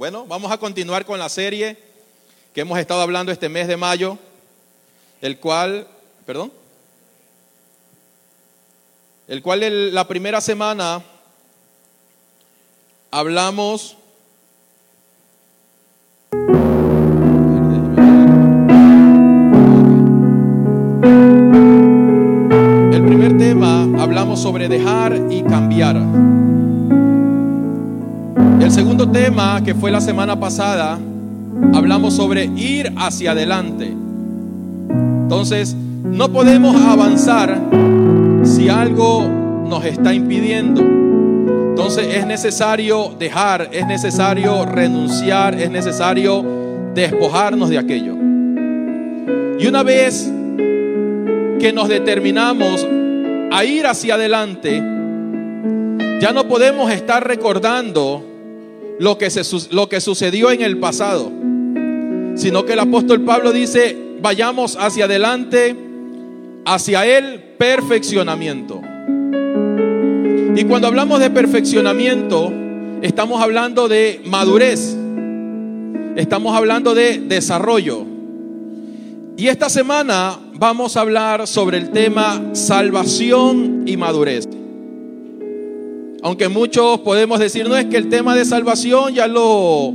Bueno, vamos a continuar con la serie que hemos estado hablando este mes de mayo, el cual, perdón, el cual la primera semana hablamos El primer tema hablamos sobre dejar y cambiar. El segundo tema, que fue la semana pasada, hablamos sobre ir hacia adelante. Entonces, no podemos avanzar si algo nos está impidiendo. Entonces es necesario dejar, es necesario renunciar, es necesario despojarnos de aquello. Y una vez que nos determinamos a ir hacia adelante, ya no podemos estar recordando lo que, se lo que sucedió en el pasado, sino que el apóstol Pablo dice, vayamos hacia adelante, hacia el perfeccionamiento. Y cuando hablamos de perfeccionamiento, estamos hablando de madurez, estamos hablando de desarrollo. Y esta semana vamos a hablar sobre el tema salvación y madurez. Aunque muchos podemos decir, no es que el tema de salvación ya lo,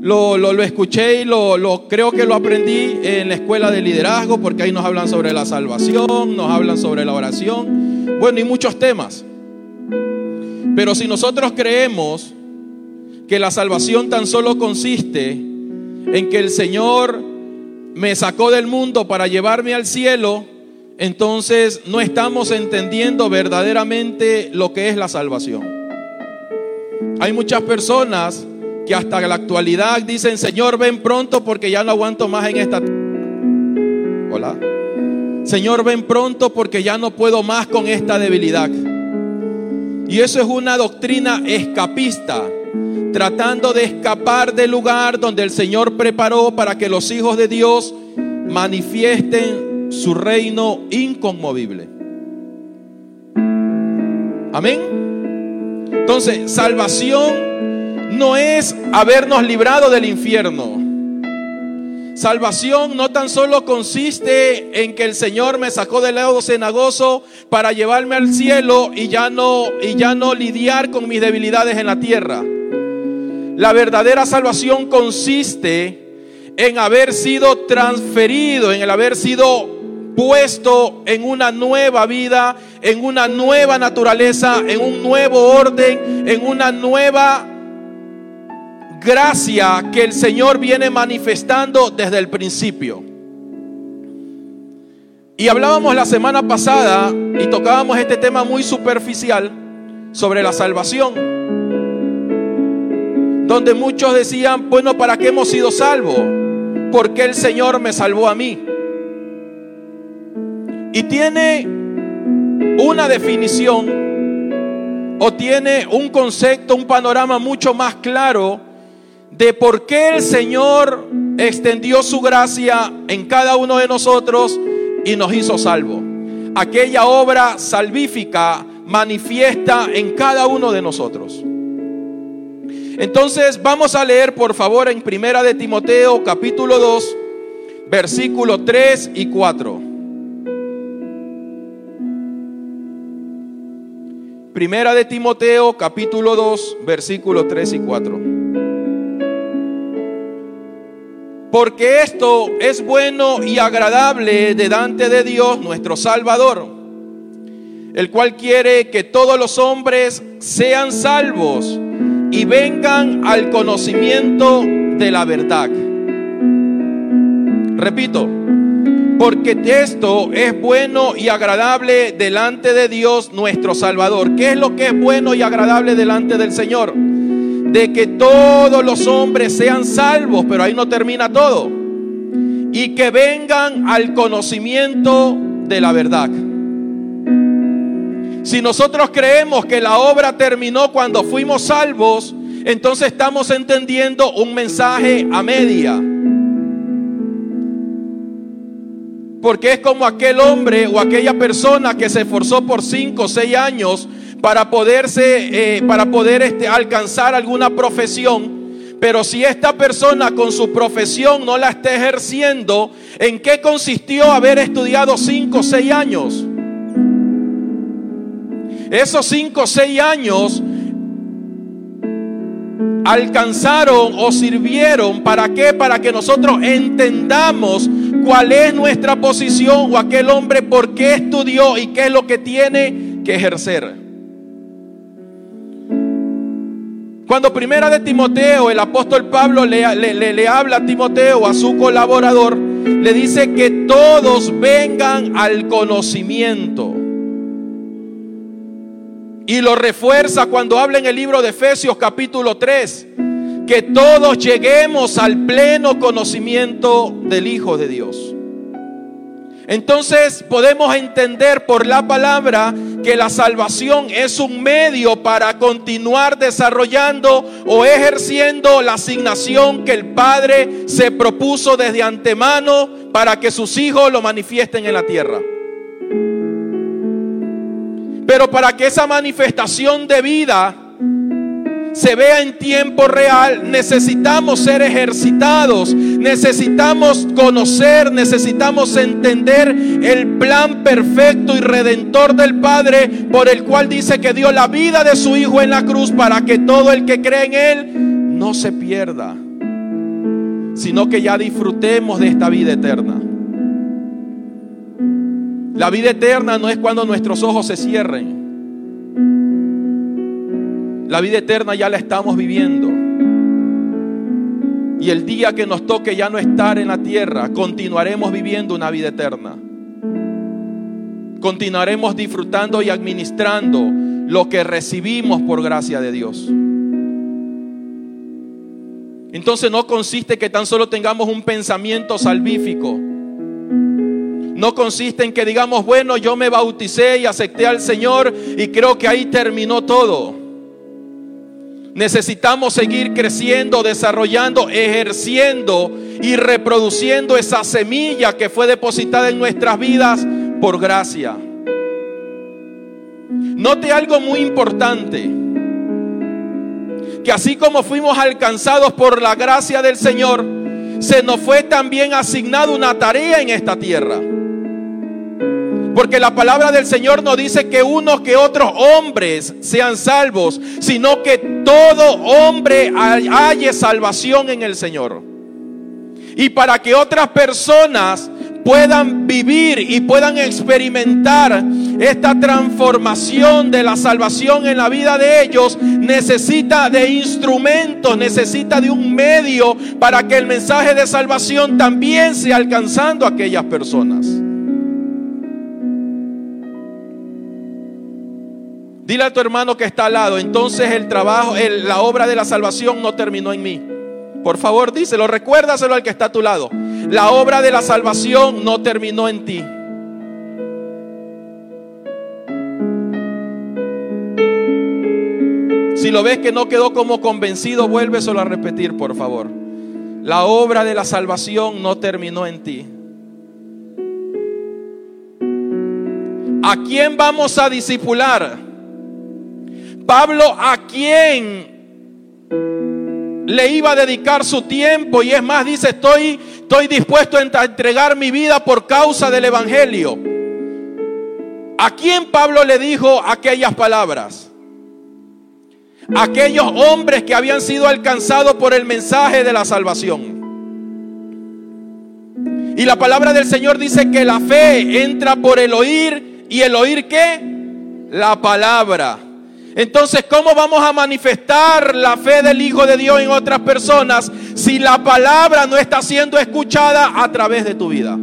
lo, lo- escuché y lo, lo- creo que lo aprendí en la escuela de liderazgo, porque ahí nos hablan sobre la salvación, nos hablan sobre la oración, bueno, y muchos temas. Pero si nosotros creemos que la salvación tan solo consiste en que el Señor me sacó del mundo para llevarme al cielo, entonces no estamos entendiendo verdaderamente lo que es la salvación. Hay muchas personas que hasta la actualidad dicen, Señor, ven pronto porque ya no aguanto más en esta... Hola. Señor, ven pronto porque ya no puedo más con esta debilidad. Y eso es una doctrina escapista, tratando de escapar del lugar donde el Señor preparó para que los hijos de Dios manifiesten su reino inconmovible. Amén. Entonces, salvación no es habernos librado del infierno. Salvación no tan solo consiste en que el Señor me sacó del lado cenagoso para llevarme al cielo y ya no y ya no lidiar con mis debilidades en la tierra. La verdadera salvación consiste en haber sido transferido, en el haber sido puesto en una nueva vida, en una nueva naturaleza, en un nuevo orden, en una nueva gracia que el Señor viene manifestando desde el principio. Y hablábamos la semana pasada y tocábamos este tema muy superficial sobre la salvación, donde muchos decían, bueno, ¿para qué hemos sido salvos? Porque el Señor me salvó a mí. Y tiene una definición o tiene un concepto, un panorama mucho más claro de por qué el Señor extendió su gracia en cada uno de nosotros y nos hizo salvo. Aquella obra salvífica manifiesta en cada uno de nosotros. Entonces vamos a leer por favor en Primera de Timoteo capítulo 2 versículos 3 y 4. Primera de Timoteo capítulo 2 versículos 3 y 4. Porque esto es bueno y agradable delante de Dios nuestro Salvador, el cual quiere que todos los hombres sean salvos y vengan al conocimiento de la verdad. Repito, porque esto es bueno y agradable delante de Dios nuestro Salvador. ¿Qué es lo que es bueno y agradable delante del Señor? De que todos los hombres sean salvos, pero ahí no termina todo. Y que vengan al conocimiento de la verdad. Si nosotros creemos que la obra terminó cuando fuimos salvos, entonces estamos entendiendo un mensaje a media. Porque es como aquel hombre o aquella persona que se esforzó por cinco o seis años para poderse, eh, para poder este, alcanzar alguna profesión, Pero si esta persona con su profesión no la está ejerciendo, ¿en qué consistió haber estudiado 5 o 6 años? Esos 5 o 6 años alcanzaron o sirvieron para qué? Para que nosotros entendamos cuál es nuestra posición o aquel hombre por qué estudió y qué es lo que tiene que ejercer. Cuando primera de Timoteo, el apóstol Pablo le, le, habla a Timoteo, a su colaborador, le dice que todos vengan al conocimiento. Y lo refuerza cuando habla en el libro de Efesios capítulo 3, que todos lleguemos al pleno conocimiento del Hijo de Dios. Entonces podemos entender por la palabra que la salvación es un medio para continuar desarrollando o ejerciendo la asignación que el Padre se propuso desde antemano para que sus hijos lo manifiesten en la tierra. Pero para que esa manifestación de vida se vea en tiempo real, necesitamos ser ejercitados, necesitamos conocer, necesitamos entender el plan perfecto y redentor del Padre por el cual dice que dio la vida de su Hijo en la cruz para que todo el que cree en Él no se pierda, sino que ya disfrutemos de esta vida eterna. La vida eterna no es cuando nuestros ojos se cierren. La vida eterna ya la estamos viviendo. Y el día que nos toque ya no estar en la tierra, continuaremos viviendo una vida eterna. Continuaremos disfrutando y administrando lo que recibimos por gracia de Dios. Entonces no consiste que tan solo tengamos un pensamiento salvífico. No consiste en que digamos, bueno, yo me bauticé y acepté al Señor y creo que ahí terminó todo. Necesitamos seguir creciendo, desarrollando, ejerciendo y reproduciendo esa semilla que fue depositada en nuestras vidas por gracia. Note algo muy importante, que así como fuimos alcanzados por la gracia del Señor, se nos fue también asignada una tarea en esta tierra. Porque la palabra del Señor no dice que unos que otros hombres sean salvos, sino que todo hombre haya salvación en el Señor. Y para que otras personas puedan vivir y puedan experimentar esta transformación de la salvación en la vida de ellos, necesita de instrumentos, necesita de un medio para que el mensaje de salvación también sea alcanzando a aquellas personas. Dile a tu hermano que está al lado, entonces el trabajo, la obra de la salvación no terminó en mí. Por favor, díselo, recuérdaselo al que está a tu lado. La obra de la salvación no terminó en ti. Si lo ves que no quedó como convencido, vuélveselo a repetir, por favor. La obra de la salvación no terminó en ti. ¿A quién vamos a disipular? Pablo a quién le iba a dedicar su tiempo y es más, dice, estoy, estoy dispuesto a entregar mi vida por causa del Evangelio. ¿A quién Pablo le dijo aquellas palabras? Aquellos hombres que habían sido alcanzados por el mensaje de la salvación. Y la palabra del Señor dice que la fe entra por el oír y el oír qué? La palabra. Entonces, ¿cómo vamos a manifestar la fe del Hijo de Dios en otras personas si la palabra no está siendo escuchada a través de tu vida?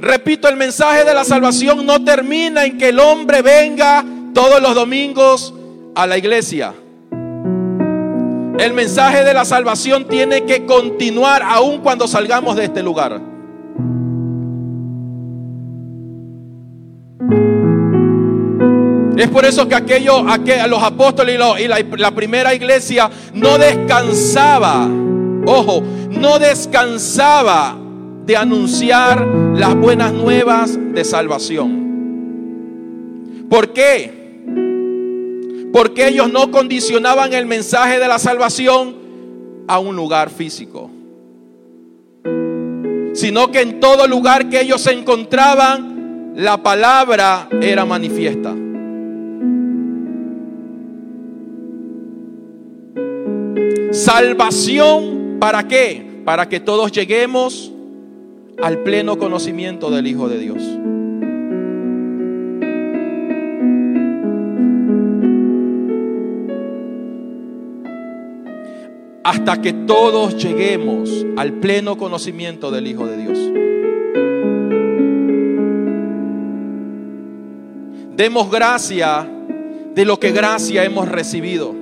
Repito, el mensaje de la salvación no termina en que el hombre venga todos los domingos a la iglesia. El mensaje de la salvación tiene que continuar aún cuando salgamos de este lugar. Es por eso que aquello, los apóstoles y, la, primera iglesia no descansaba, ojo, no descansaba de anunciar las buenas nuevas de salvación. ¿Por qué? Porque ellos no condicionaban el mensaje de la salvación a un lugar físico. Sino que en todo lugar que ellos se encontraban, la palabra era manifiesta. Salvación, ¿para qué? Para que todos lleguemos al pleno conocimiento del Hijo de Dios. Hasta que todos lleguemos al pleno conocimiento del Hijo de Dios. Demos gracia de lo que gracia hemos recibido.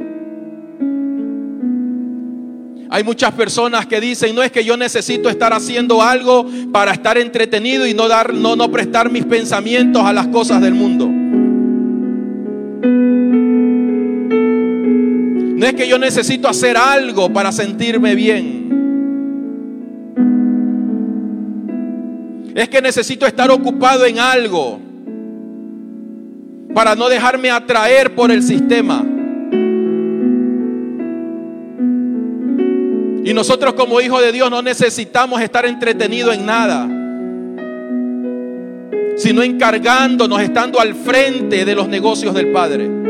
Hay muchas personas que dicen, no es que yo necesito estar haciendo algo para estar entretenido y no dar no no prestar mis pensamientos a las cosas del mundo. No es que yo necesito hacer algo para sentirme bien. Es que necesito estar ocupado en algo para no dejarme atraer por el sistema. Y nosotros como hijos de Dios no necesitamos estar entretenidos en nada, sino encargándonos, estando al frente de los negocios del Padre.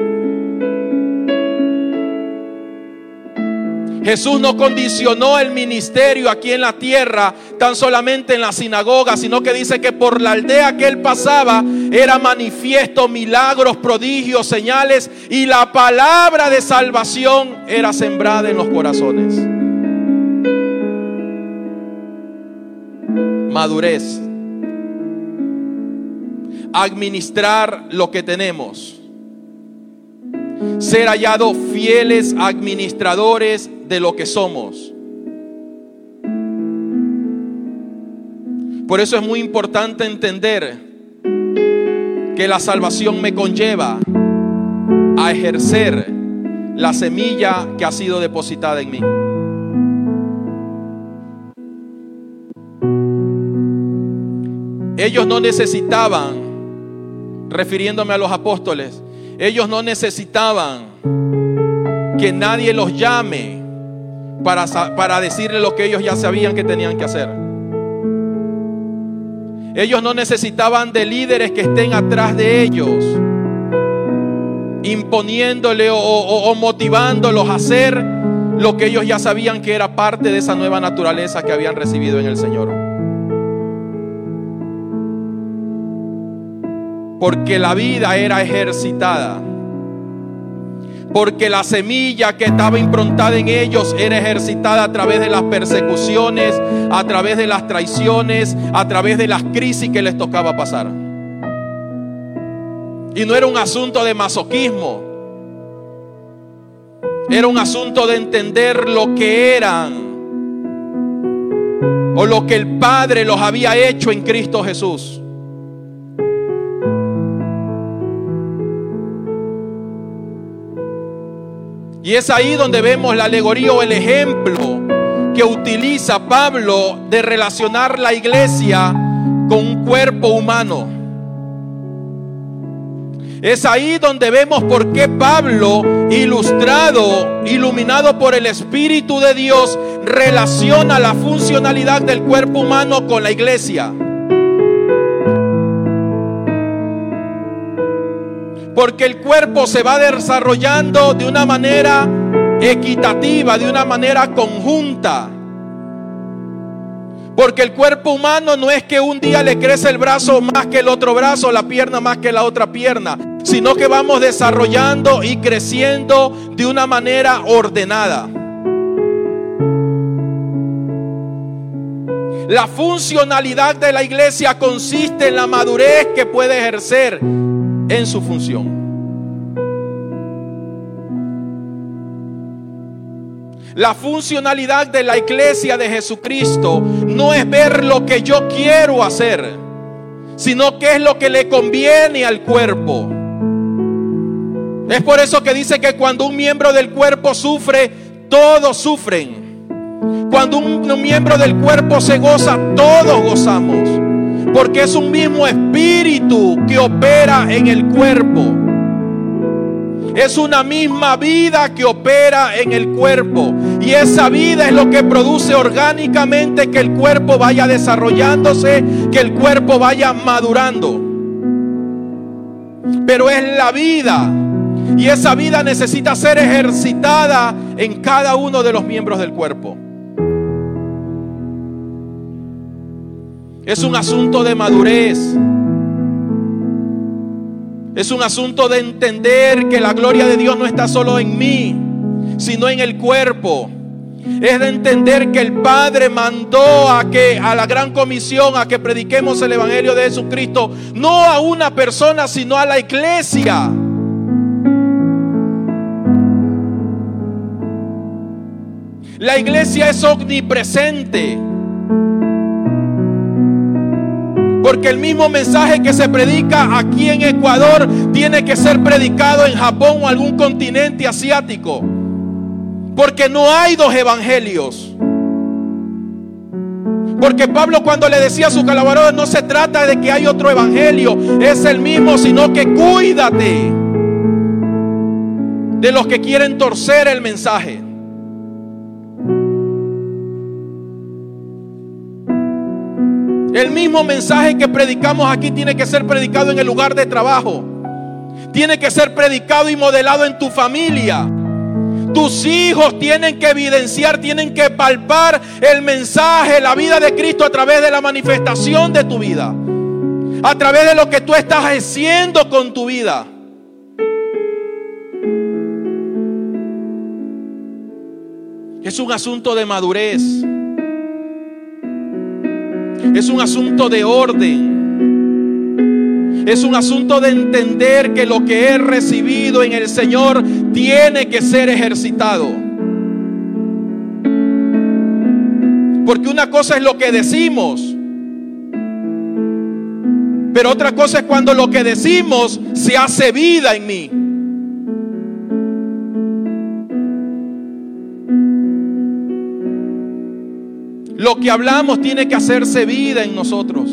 Jesús no condicionó el ministerio aquí en la tierra tan solamente en la sinagoga, sino que dice que por la aldea que él pasaba era manifiesto milagros, prodigios, señales y la palabra de salvación era sembrada en los corazones. Madurez. Administrar lo que tenemos. Ser hallados fieles administradores de lo que somos. Por eso es muy importante entender que la salvación me conlleva a ejercer la semilla que ha sido depositada en mí. Ellos no necesitaban, refiriéndome a los apóstoles, ellos no necesitaban que nadie los llame para, para decirle lo que ellos ya sabían que tenían que hacer. Ellos no necesitaban de líderes que estén atrás de ellos, imponiéndole o, o, motivándolos a hacer lo que ellos ya sabían que era parte de esa nueva naturaleza que habían recibido en el Señor. Porque la vida era ejercitada. Porque la semilla que estaba improntada en ellos era ejercitada a través de las persecuciones, a través de las traiciones, a través de las crisis que les tocaba pasar. Y no era un asunto de masoquismo. Era un asunto de entender lo que eran o lo que el Padre los había hecho en Cristo Jesús. Y es ahí donde vemos la alegoría o el ejemplo que utiliza Pablo de relacionar la iglesia con un cuerpo humano. Es ahí donde vemos por qué Pablo, ilustrado, iluminado por el Espíritu de Dios, relaciona la funcionalidad del cuerpo humano con la iglesia. Porque el cuerpo se va desarrollando de una manera equitativa, de una manera conjunta. Porque el cuerpo humano no es que un día le crece el brazo más que el otro brazo, la pierna más que la otra pierna, sino que vamos desarrollando y creciendo de una manera ordenada. La funcionalidad de la iglesia consiste en la madurez que puede ejercer en su función. La funcionalidad de la iglesia de Jesucristo no es ver lo que yo quiero hacer, sino que es lo que le conviene al cuerpo. Es por eso que dice que cuando un miembro del cuerpo sufre, todos sufren. Cuando un miembro del cuerpo se goza, todos gozamos. Porque es un mismo espíritu que opera en el cuerpo. Es una misma vida que opera en el cuerpo. Y esa vida es lo que produce orgánicamente que el cuerpo vaya desarrollándose, que el cuerpo vaya madurando. Pero es la vida. Y esa vida necesita ser ejercitada en cada uno de los miembros del cuerpo. Es un asunto de madurez. Es un asunto de entender que la gloria de Dios no está solo en mí, sino en el cuerpo. Es de entender que el Padre mandó a que a la gran comisión a que prediquemos el evangelio de Jesucristo no a una persona, sino a la iglesia. La iglesia es omnipresente. Porque el mismo mensaje que se predica aquí en Ecuador tiene que ser predicado en Japón o algún continente asiático. Porque no hay dos evangelios. Porque Pablo cuando le decía a su colaborador no se trata de que hay otro evangelio, es el mismo, sino que cuídate de los que quieren torcer el mensaje. El mismo mensaje que predicamos aquí tiene que ser predicado en el lugar de trabajo. Tiene que ser predicado y modelado en tu familia. Tus hijos tienen que evidenciar, tienen que palpar el mensaje, la vida de Cristo a través de la manifestación de tu vida. A través de lo que tú estás haciendo con tu vida. Es un asunto de madurez. Es un asunto de orden. Es un asunto de entender que lo que he recibido en el Señor tiene que ser ejercitado. Porque una cosa es lo que decimos. Pero otra cosa es cuando lo que decimos se hace vida en mí. Lo que hablamos tiene que hacerse vida en nosotros.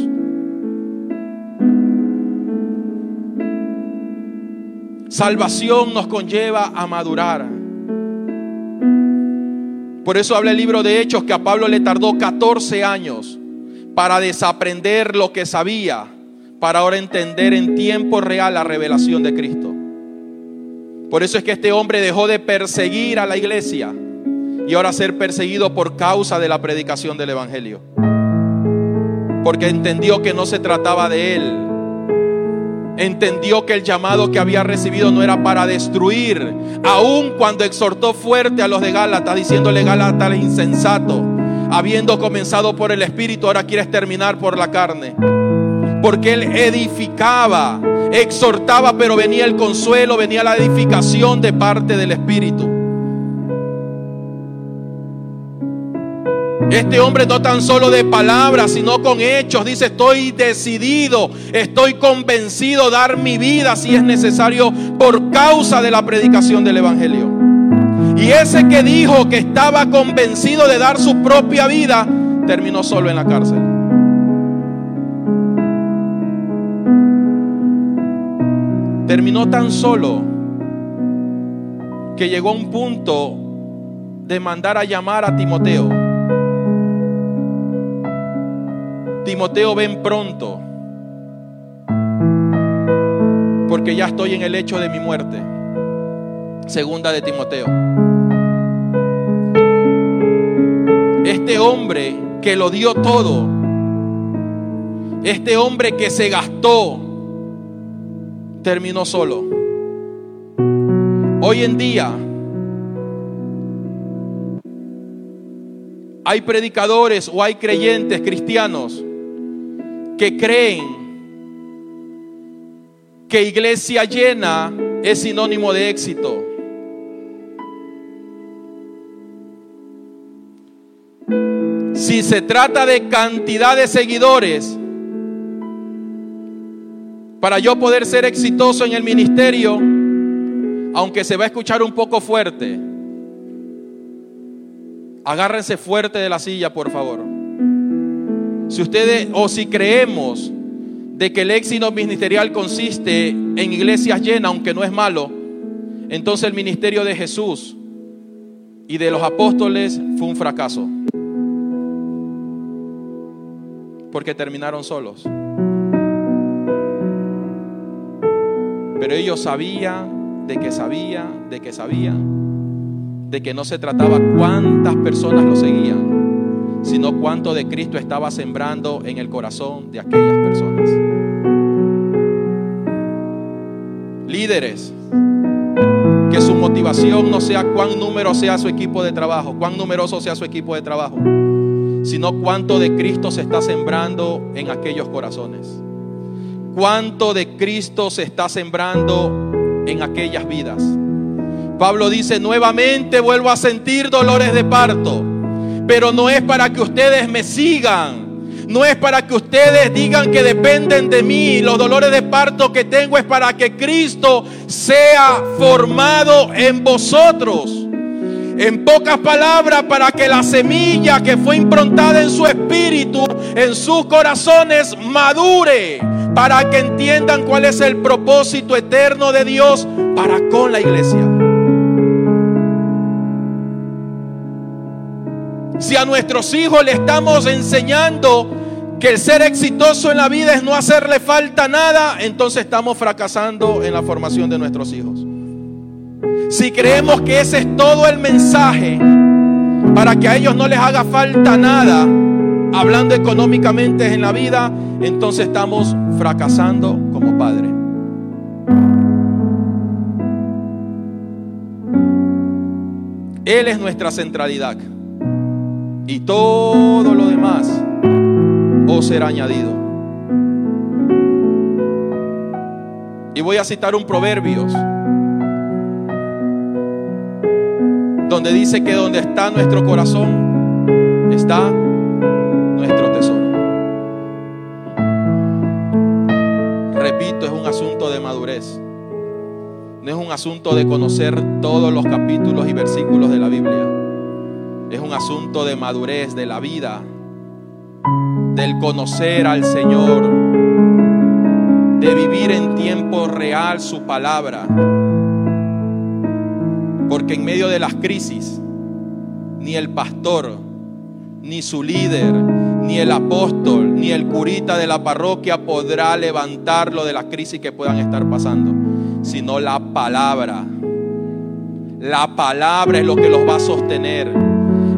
Salvación nos conlleva a madurar. Por eso habla el libro de Hechos que a Pablo le tardó 14 años para desaprender lo que sabía, para ahora entender en tiempo real la revelación de Cristo. Por eso es que este hombre dejó de perseguir a la iglesia y ahora ser perseguido por causa de la predicación del Evangelio. Porque entendió que no se trataba de él. Entendió que el llamado que había recibido no era para destruir, aun cuando exhortó fuerte a los de Gálatas, diciéndole Gálatas insensato, habiendo comenzado por el Espíritu, ahora quieres terminar por la carne. Porque él edificaba, exhortaba, pero venía el consuelo, venía la edificación de parte del Espíritu. Este hombre no tan solo de palabras, sino con hechos. Dice, estoy decidido, estoy convencido dar mi vida si es necesario por causa de la predicación del Evangelio. Y ese que dijo que estaba convencido de dar su propia vida, terminó solo en la cárcel. Terminó tan solo que llegó a un punto de mandar a llamar a Timoteo Timoteo, ven pronto, porque ya estoy en el hecho de mi muerte. Segunda de Timoteo. Este hombre que lo dio todo, este hombre que se gastó, terminó solo. Hoy en día hay predicadores o hay creyentes cristianos que creen que iglesia llena es sinónimo de éxito. Si se trata de cantidad de seguidores, para yo poder ser exitoso en el ministerio, aunque se va a escuchar un poco fuerte, agárrense fuerte de la silla, por favor. Si ustedes o si creemos de que el éxito ministerial consiste en iglesias llenas, aunque no es malo, entonces el ministerio de Jesús y de los apóstoles fue un fracaso. Porque terminaron solos. Pero ellos sabían de que sabían, de que sabían, de que no se trataba cuántas personas lo seguían, sino cuánto de Cristo estaba sembrando en el corazón de aquellas personas. Líderes, que su motivación no sea cuán número sea su equipo de trabajo, cuán numeroso sea su equipo de trabajo, sino cuánto de Cristo se está sembrando en aquellos corazones. Cuánto de Cristo se está sembrando en aquellas vidas. Pablo dice, nuevamente vuelvo a sentir dolores de parto, pero no es para que ustedes me sigan, no es para que ustedes digan que dependen de mí. Los dolores de parto que tengo es para que Cristo sea formado en vosotros. En pocas palabras, para que la semilla que fue improntada en su espíritu, en sus corazones, madure. Para que entiendan cuál es el propósito eterno de Dios para con la iglesia. Si a nuestros hijos le estamos enseñando que el ser exitoso en la vida es no hacerle falta nada, entonces estamos fracasando en la formación de nuestros hijos. Si creemos que ese es todo el mensaje para que a ellos no les haga falta nada, hablando económicamente en la vida, entonces estamos fracasando como padre. Él es nuestra centralidad. Y todo lo demás o será añadido. Y voy a citar un Proverbios donde dice que donde está nuestro corazón está nuestro tesoro. Repito, es un asunto de madurez. No es un asunto de conocer todos los capítulos y versículos de la Biblia. Es un asunto de madurez de la vida del conocer al Señor, de vivir en tiempo real su palabra. Porque en medio de las crisis, ni el pastor, ni su líder, ni el apóstol, ni el curita de la parroquia podrá levantarlo de las crisis que puedan estar pasando, sino la palabra. La palabra es lo que los va a sostener.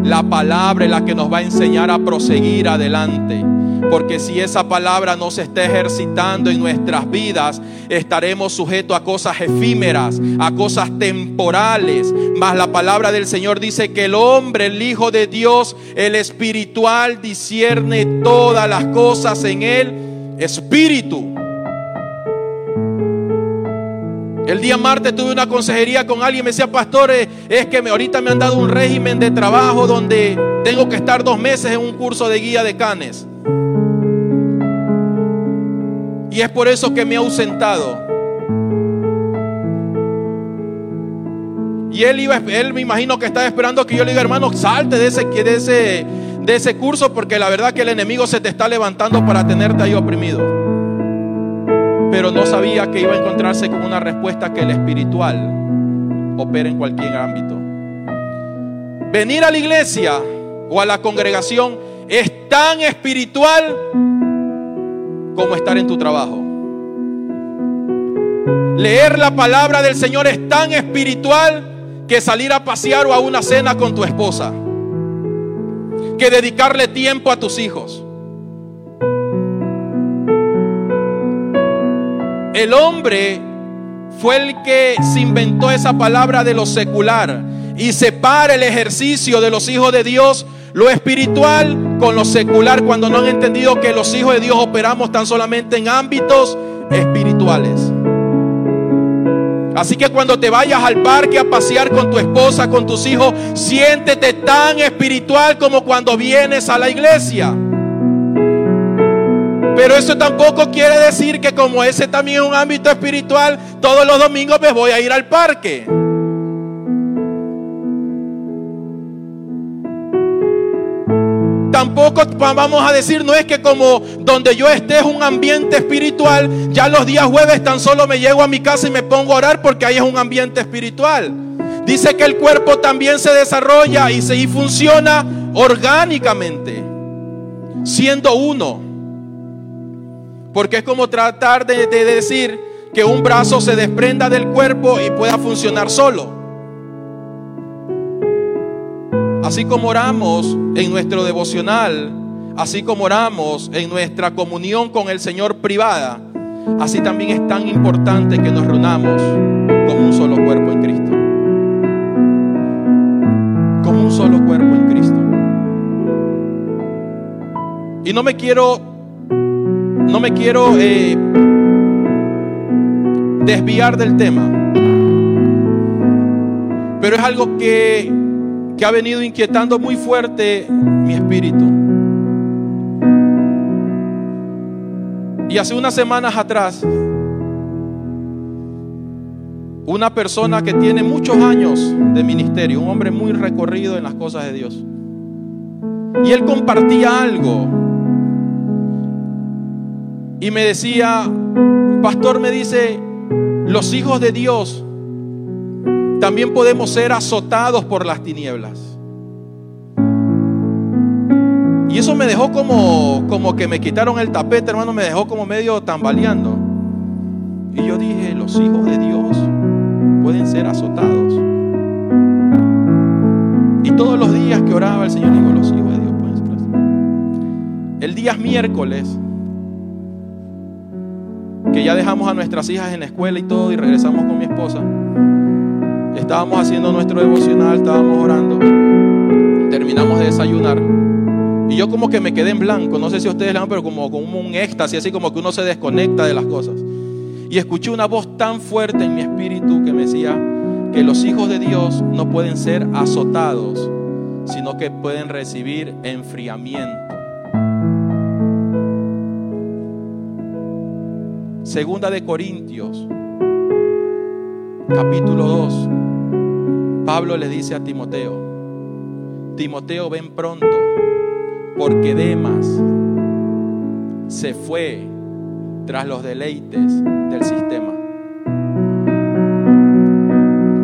La palabra es la que nos va a enseñar a proseguir adelante. Porque si esa palabra no se está ejercitando en nuestras vidas, estaremos sujetos a cosas efímeras, a cosas temporales. Mas la palabra del Señor dice que el hombre, el Hijo de Dios, el espiritual, discierne todas las cosas en el espíritu. El día martes tuve una consejería con alguien, me decía, pastores, es que me, ahorita me han dado un régimen de trabajo donde tengo que estar dos meses en un curso de guía de canes. Y es por eso que me he ausentado. Y él iba, él me imagino que estaba esperando que yo le diga, hermano, salte de ese, de ese, de ese curso, porque la verdad que el enemigo se te está levantando para tenerte ahí oprimido. Pero no sabía que iba a encontrarse con una respuesta que el espiritual opera en cualquier ámbito. Venir a la iglesia o a la congregación es tan espiritual como estar en tu trabajo. Leer la palabra del Señor es tan espiritual que salir a pasear o a una cena con tu esposa. Que dedicarle tiempo a tus hijos. El hombre fue el que se inventó esa palabra de lo secular y separa el ejercicio de los hijos de Dios lo espiritual con lo secular cuando no han entendido que los hijos de Dios operamos tan solamente en ámbitos espirituales. Así que cuando te vayas al parque a pasear con tu esposa, con tus hijos, siéntete tan espiritual como cuando vienes a la iglesia. Pero eso tampoco quiere decir que como ese también es un ámbito espiritual, todos los domingos me voy a ir al parque. tampoco vamos a decir, no es que como donde yo esté es un ambiente espiritual, ya los días jueves tan solo me llego a mi casa y me pongo a orar porque ahí es un ambiente espiritual. Dice que el cuerpo también se desarrolla y, se, y funciona orgánicamente, siendo uno. Porque es como tratar de, de decir que un brazo se desprenda del cuerpo y pueda funcionar solo. Así como oramos en nuestro devocional, así como oramos en nuestra comunión con el Señor privada, así también es tan importante que nos reunamos como un solo cuerpo en Cristo. Como un solo cuerpo en Cristo. Y no me quiero, no me quiero eh, desviar del tema, pero es algo que que ha venido inquietando muy fuerte mi espíritu. Y hace unas semanas atrás, una persona que tiene muchos años de ministerio, un hombre muy recorrido en las cosas de Dios, y él compartía algo y me decía, pastor me dice, los hijos de Dios también podemos ser azotados por las tinieblas. Y eso me dejó como, como que me quitaron el tapete, hermano, me dejó como medio tambaleando. Y yo dije, los hijos de Dios pueden ser azotados. Y todos los días que oraba el Señor, digo, los hijos de Dios pueden ser azotados. El día miércoles, ya dejamos a nuestras hijas en la escuela y todo, y regresamos con mi esposa. Estábamos haciendo nuestro devocional, estábamos orando. Terminamos de desayunar. Y yo como que me quedé en blanco, no sé si ustedes la pero como, como un éxtasis, así como que uno se desconecta de las cosas. Y escuché una voz tan fuerte en mi espíritu que me decía que los hijos de Dios no pueden ser azotados, sino que pueden recibir enfriamiento. Segunda de Corintios, capítulo 2, Pablo le dice a Timoteo, Timoteo ven pronto, porque Demas se fue tras los deleites del sistema.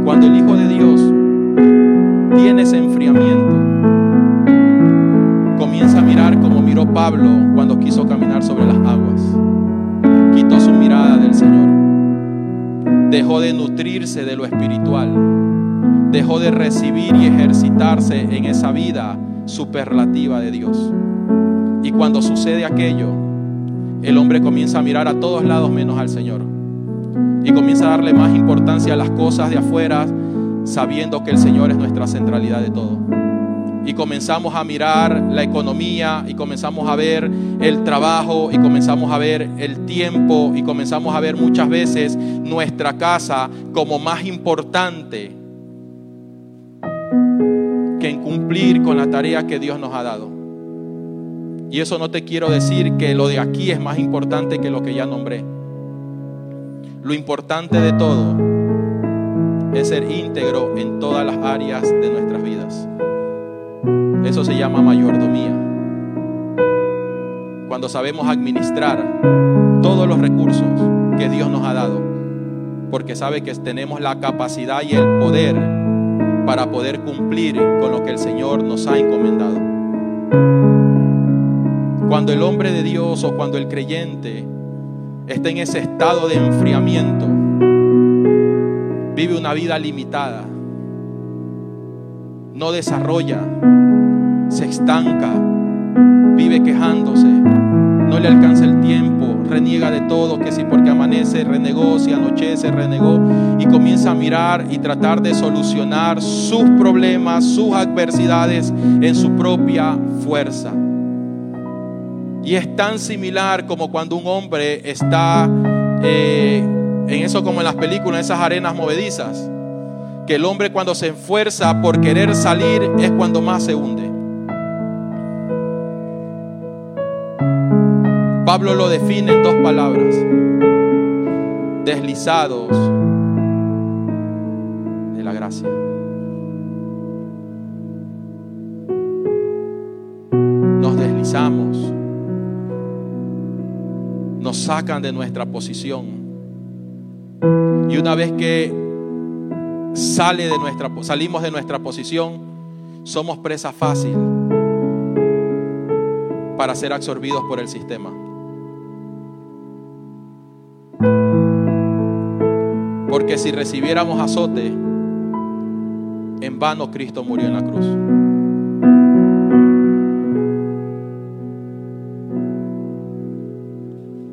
Cuando el Hijo de Dios tiene ese enfriamiento, comienza a mirar como miró Pablo cuando quiso caminar sobre las aguas. Quitó su mirada del Señor. Dejó de nutrirse de lo espiritual dejó de recibir y ejercitarse en esa vida superlativa de Dios. Y cuando sucede aquello, el hombre comienza a mirar a todos lados menos al Señor. Y comienza a darle más importancia a las cosas de afuera, sabiendo que el Señor es nuestra centralidad de todo. Y comenzamos a mirar la economía y comenzamos a ver el trabajo y comenzamos a ver el tiempo y comenzamos a ver muchas veces nuestra casa como más importante en cumplir con la tarea que Dios nos ha dado. Y eso no te quiero decir que lo de aquí es más importante que lo que ya nombré. Lo importante de todo es ser íntegro en todas las áreas de nuestras vidas. Eso se llama mayordomía. Cuando sabemos administrar todos los recursos que Dios nos ha dado, porque sabe que tenemos la capacidad y el poder para poder cumplir con lo que el Señor nos ha encomendado. Cuando el hombre de Dios o cuando el creyente está en ese estado de enfriamiento, vive una vida limitada, no desarrolla, se estanca, vive quejándose, no le alcanza el tiempo, reniega de todo, que si porque amanece, renegó, si anochece, renegó, y comienza a mirar y tratar de solucionar sus problemas, sus adversidades en su propia fuerza. Y es tan similar como cuando un hombre está eh, en eso como en las películas, esas arenas movedizas, que el hombre cuando se esfuerza por querer salir es cuando más se hunde. Pablo lo define en dos palabras. Deslizados de la gracia. Nos deslizamos nos sacan de nuestra posición. Y una vez que sale de nuestra, salimos de nuestra posición, somos presa fácil para ser absorbidos por el sistema. Porque si recibiéramos azote, en vano Cristo murió en la cruz.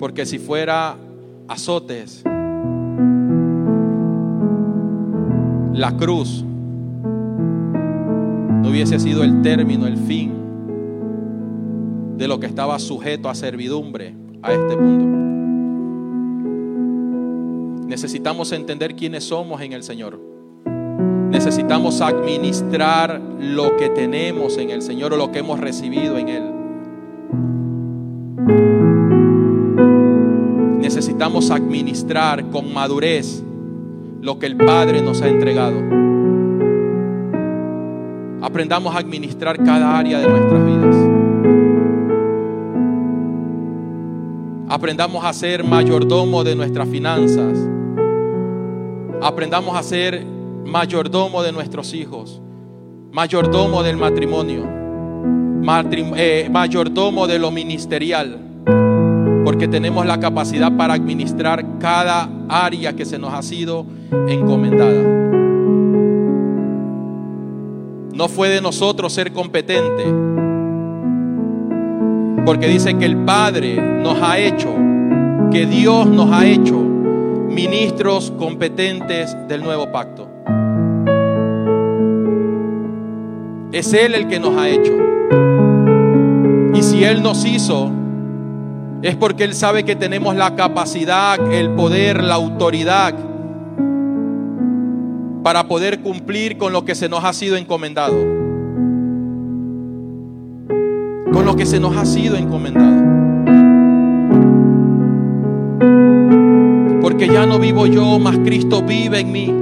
Porque si fuera azotes, la cruz no hubiese sido el término, el fin de lo que estaba sujeto a servidumbre a este punto. Necesitamos entender quiénes somos en el Señor. Necesitamos administrar lo que tenemos en el Señor o lo que hemos recibido en Él. Necesitamos administrar con madurez lo que el Padre nos ha entregado. Aprendamos a administrar cada área de nuestras vidas. Aprendamos a ser mayordomo de nuestras finanzas. Aprendamos a ser mayordomo de nuestros hijos, mayordomo del matrimonio, eh, mayordomo de lo ministerial, porque tenemos la capacidad para administrar cada área que se nos ha sido encomendada. No fue de nosotros ser competente, porque dice que el Padre nos ha hecho, que Dios nos ha hecho ministros competentes del nuevo pacto. Es Él el que nos ha hecho. Y si Él nos hizo, es porque Él sabe que tenemos la capacidad, el poder, la autoridad para poder cumplir con lo que se nos ha sido encomendado. Con lo que se nos ha sido encomendado. Porque ya no vivo yo, mas Cristo vive en mí.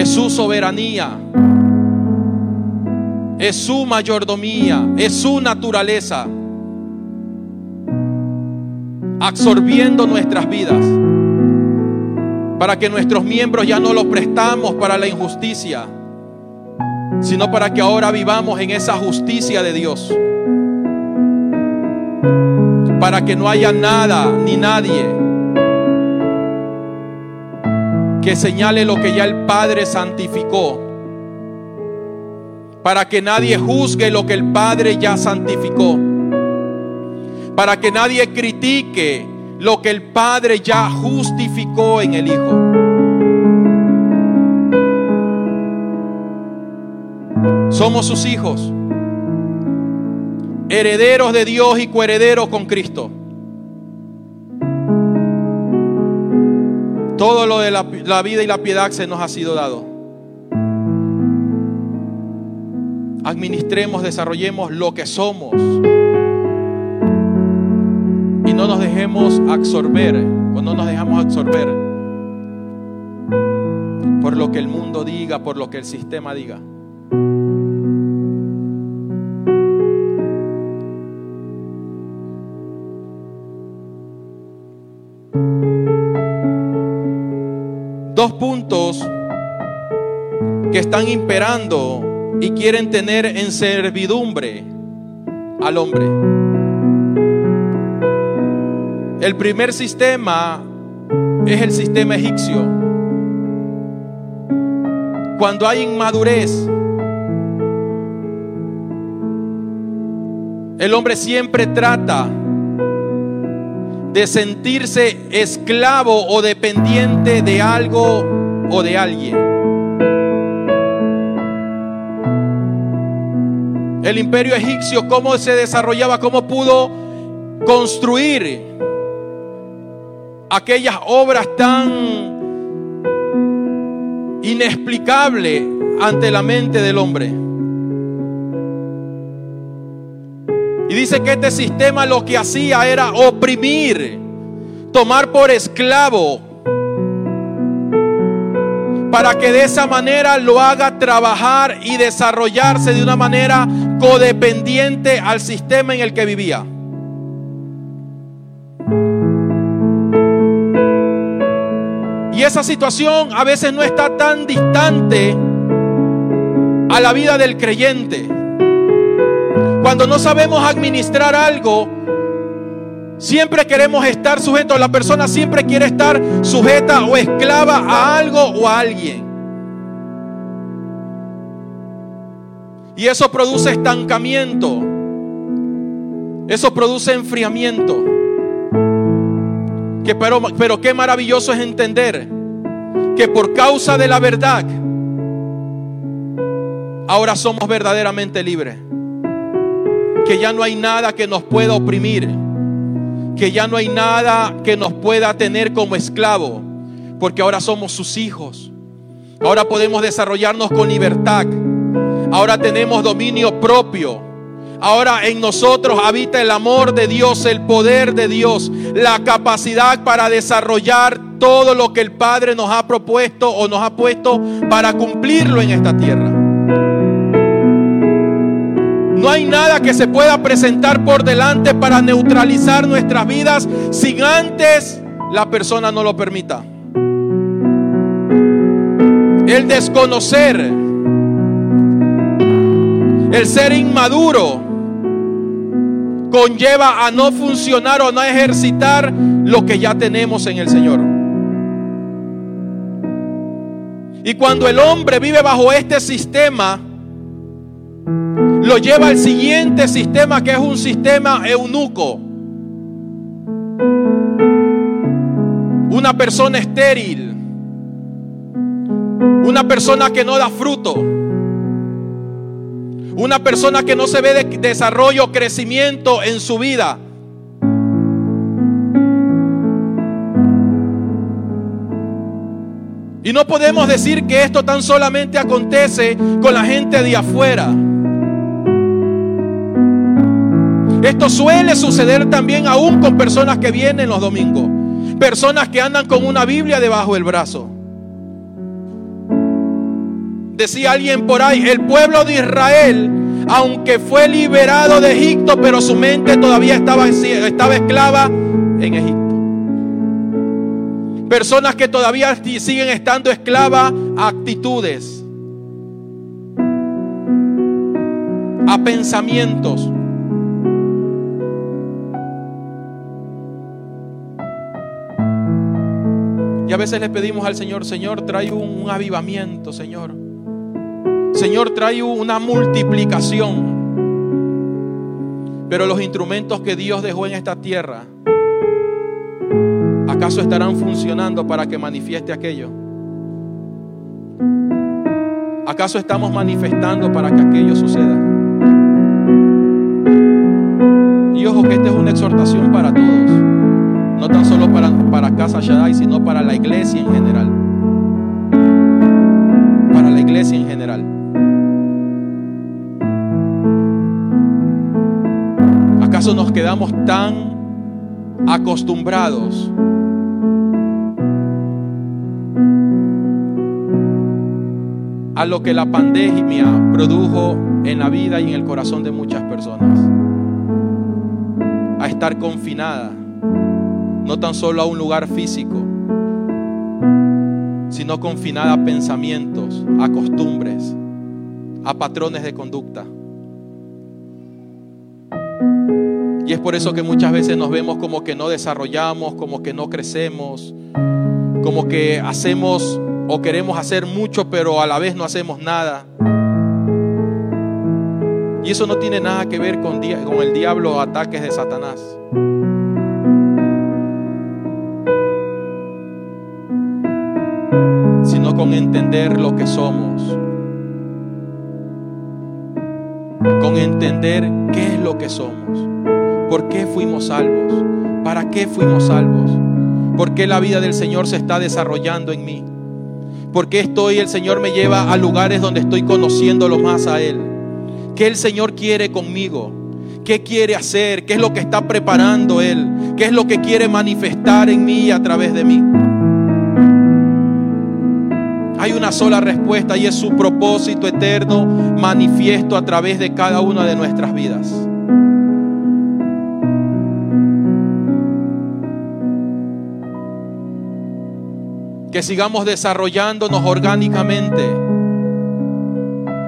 Es su soberanía. Es su mayordomía. Es su naturaleza. Absorbiendo nuestras vidas para que nuestros miembros ya no los prestamos para la injusticia, sino para que ahora vivamos en esa justicia de Dios. Para que no haya nada ni nadie que señale lo que ya el Padre santificó. Para que nadie juzgue lo que el Padre ya santificó. Para que nadie critique lo que el Padre ya justificó en el Hijo. Somos sus hijos, herederos de Dios y coherederos con Cristo. Todo lo de la, vida y la piedad se nos ha sido dado. Administremos, desarrollemos lo que somos no nos dejemos absorber, o no nos dejamos absorber por lo que el mundo diga, por lo que el sistema diga. Que están imperando y quieren tener en servidumbre al hombre. El primer sistema es el sistema egipcio. Cuando hay inmadurez, el hombre siempre trata de sentirse esclavo o dependiente de algo o de alguien. El imperio egipcio, cómo se desarrollaba, cómo pudo construir aquellas obras tan inexplicables ante la mente del hombre. Y dice que este sistema lo que hacía era oprimir, tomar por esclavo, para que de esa manera lo haga trabajar y desarrollarse de una manera codependiente al sistema en el que vivía. Y esa situación a veces no está tan distante a la vida del creyente. Cuando no sabemos administrar algo, siempre queremos estar sujetos. La persona siempre quiere estar sujeta o esclava a algo o a alguien. Y eso produce estancamiento. Eso produce enfriamiento. Que pero, pero qué maravilloso es entender que por causa de la verdad, ahora somos verdaderamente libres. Que ya no hay nada que nos pueda oprimir. Que ya no hay nada que nos pueda tener como esclavo. Porque ahora somos sus hijos. Ahora podemos desarrollarnos con libertad. Ahora tenemos dominio propio. Ahora en nosotros habita el amor de Dios, el poder de Dios, la capacidad para desarrollar todo lo que el Padre nos ha propuesto o nos ha puesto para cumplirlo en esta tierra. No hay nada que se pueda presentar por delante para neutralizar nuestras vidas sin antes la persona no lo permita. El desconocer, el ser inmaduro, conlleva a no funcionar o no ejercitar lo que ya tenemos en el Señor. Y cuando el hombre vive bajo este sistema, lo lleva al siguiente sistema que es un sistema eunuco. Una persona estéril. Una persona que no da fruto. Una persona que no se ve de desarrollo, crecimiento en su vida. Y no podemos decir que esto tan solamente acontece con la gente de afuera. Esto suele suceder también aún con personas que vienen los domingos. Personas que andan con una Biblia debajo del brazo. Decía alguien por ahí, el pueblo de Israel, aunque fue liberado de Egipto, pero su mente todavía estaba, esclava en Egipto. Personas que todavía siguen estando esclavas a actitudes, a pensamientos. Y a veces le pedimos al Señor, Señor, trae un avivamiento, Señor. Señor trae una multiplicación. Pero los instrumentos que Dios dejó en esta tierra, ¿acaso estarán funcionando para que manifieste aquello? ¿Acaso estamos manifestando para que aquello suceda? Y ojo que esta es una exhortación para todos, no tan solo para, para Casa Shaddai, sino para la iglesia en general. Para la iglesia en general. nos quedamos tan acostumbrados a lo que la pandemia produjo en la vida y en el corazón de muchas personas? A estar confinada, no tan solo a un lugar físico, sino confinada a pensamientos, a costumbres, a patrones de conducta. Y es por eso que muchas veces nos vemos como que no desarrollamos, como que no crecemos, como que hacemos o queremos hacer mucho, pero a la vez no hacemos nada. Y eso no tiene nada que ver con, con el diablo o ataques de Satanás. Con entender lo que somos. Con entender qué es lo que somos. ¿Por qué fuimos salvos? ¿Para qué fuimos salvos? ¿Por qué la vida del Señor se está desarrollando en mí? ¿Por qué estoy, el Señor me lleva a lugares donde estoy conociéndolo más a Él? ¿Qué el Señor quiere conmigo? ¿Qué quiere hacer? ¿Qué es lo que está preparando Él? ¿Qué es lo que quiere manifestar en mí y a través de mí? Hay una sola respuesta y es su propósito eterno manifiesto a través de cada una de nuestras vidas. Que sigamos desarrollándonos orgánicamente.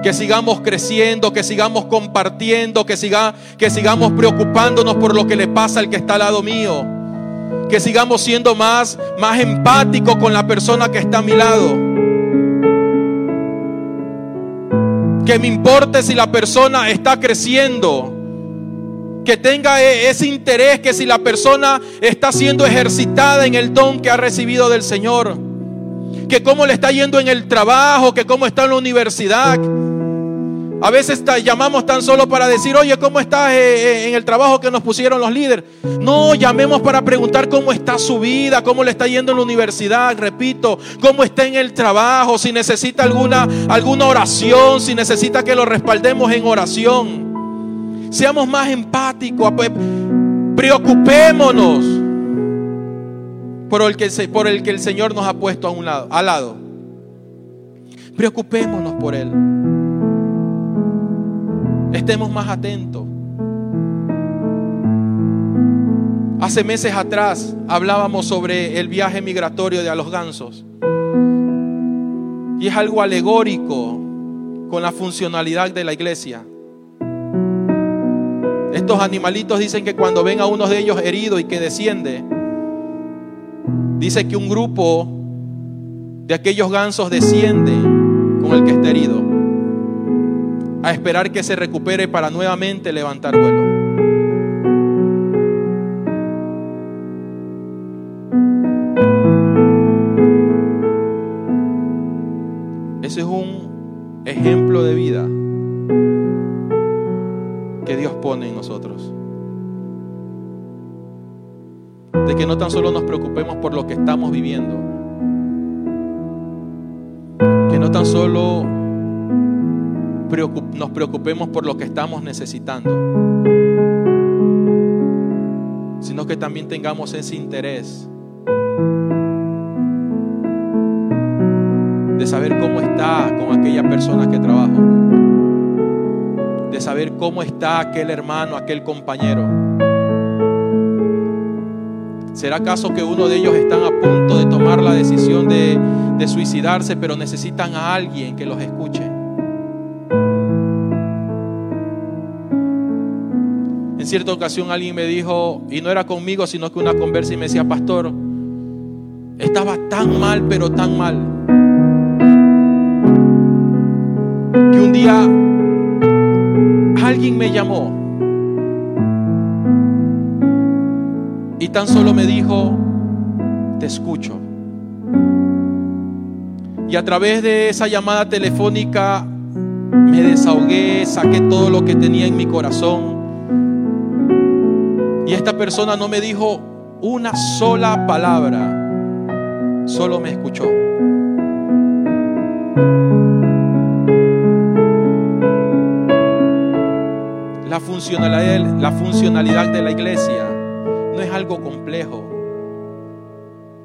Que sigamos creciendo, que sigamos compartiendo, que, siga, que sigamos preocupándonos por lo que le pasa al que está al lado mío que sigamos siendo más, más empáticos con la persona que está a mi lado. Que me importe si la persona está creciendo. Que tenga e, ese interés que si la persona está siendo ejercitada en el don que ha recibido del Señor. Que cómo le está yendo en el trabajo, que cómo está en la universidad a veces llamamos tan solo para decir, oye, ¿cómo estás eh, eh, en el trabajo que nos pusieron los líderes? No, llamemos para preguntar cómo está su vida, cómo le está yendo en la universidad, repito, cómo está en el trabajo, si necesita alguna, alguna oración, si necesita que lo respaldemos en oración. Seamos más empáticos, preocupémonos por el, que, por el que el Señor nos ha puesto a un lado, al lado. Preocupémonos por Él. Estemos más atentos. Hace meses atrás hablábamos sobre el viaje migratorio de a los gansos. Y es algo alegórico con la funcionalidad de la iglesia. Estos animalitos dicen que cuando ven a uno de ellos herido y que desciende, dice que un grupo de aquellos gansos desciende con el que está herido a esperar que se recupere para nuevamente levantar vuelo. Ese es un ejemplo de vida que Dios pone en nosotros. De que no tan solo nos preocupemos por lo que estamos viviendo, que no tan solo nos preocupemos por lo que estamos necesitando, sino que también tengamos ese interés de saber cómo está con aquella persona que trabajo, de saber cómo está aquel hermano, aquel compañero. ¿Será acaso que uno de ellos están a punto de tomar la decisión de, de suicidarse, pero necesitan a alguien que los escuche? En cierta ocasión alguien me dijo, y no era conmigo, sino que una conversa y me decía, pastor, estaba tan mal, pero tan mal, que un día alguien me llamó y tan solo me dijo, te escucho. Y a través de esa llamada telefónica me desahogué, saqué todo lo que tenía en mi corazón y esta persona no me dijo una sola palabra, solo me escuchó. La funcionalidad, de la iglesia no es algo complejo.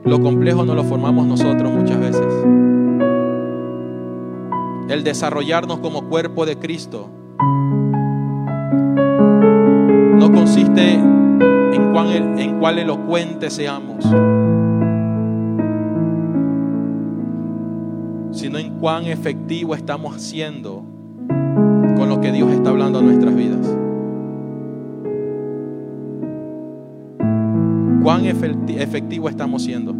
Lo complejo no lo formamos nosotros muchas veces. El desarrollarnos como cuerpo de Cristo no consiste en cuán, elocuente seamos, sino en cuán efectivo estamos haciendo con lo que Dios está hablando a nuestras vidas. Cuán efectivo estamos siendo.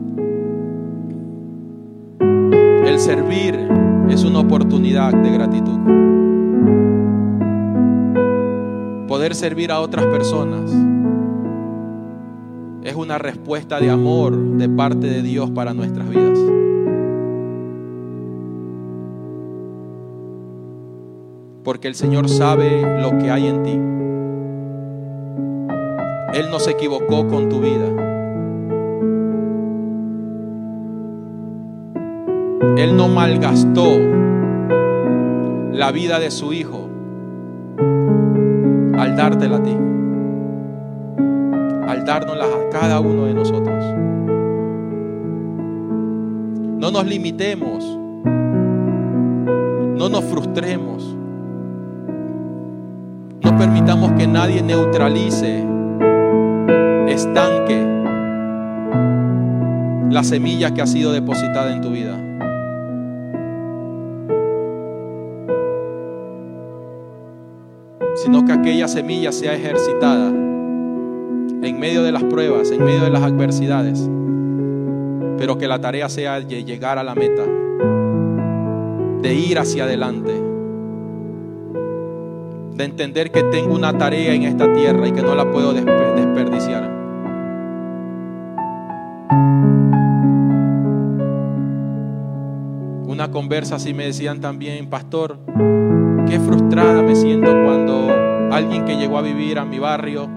El servir es una oportunidad de gratitud. Poder servir a otras personas es una respuesta de amor de parte de Dios para nuestras vidas. Porque el Señor sabe lo que hay en ti. Él no se equivocó con tu vida. Él no malgastó la vida de su hijo al dártela a ti al dárnoslas a cada uno de nosotros. No nos limitemos No nos frustremos. No permitamos que nadie neutralice, estanque la semilla que ha sido depositada en tu vida. Sino que aquella semilla sea ejercitada medio de las pruebas, en medio de las adversidades, pero que la tarea sea llegar a la meta, de ir hacia adelante, de entender que tengo una tarea en esta tierra y que no la puedo desperdiciar. Una conversa así me decían también, pastor, qué frustrada me siento cuando alguien que llegó a vivir a mi barrio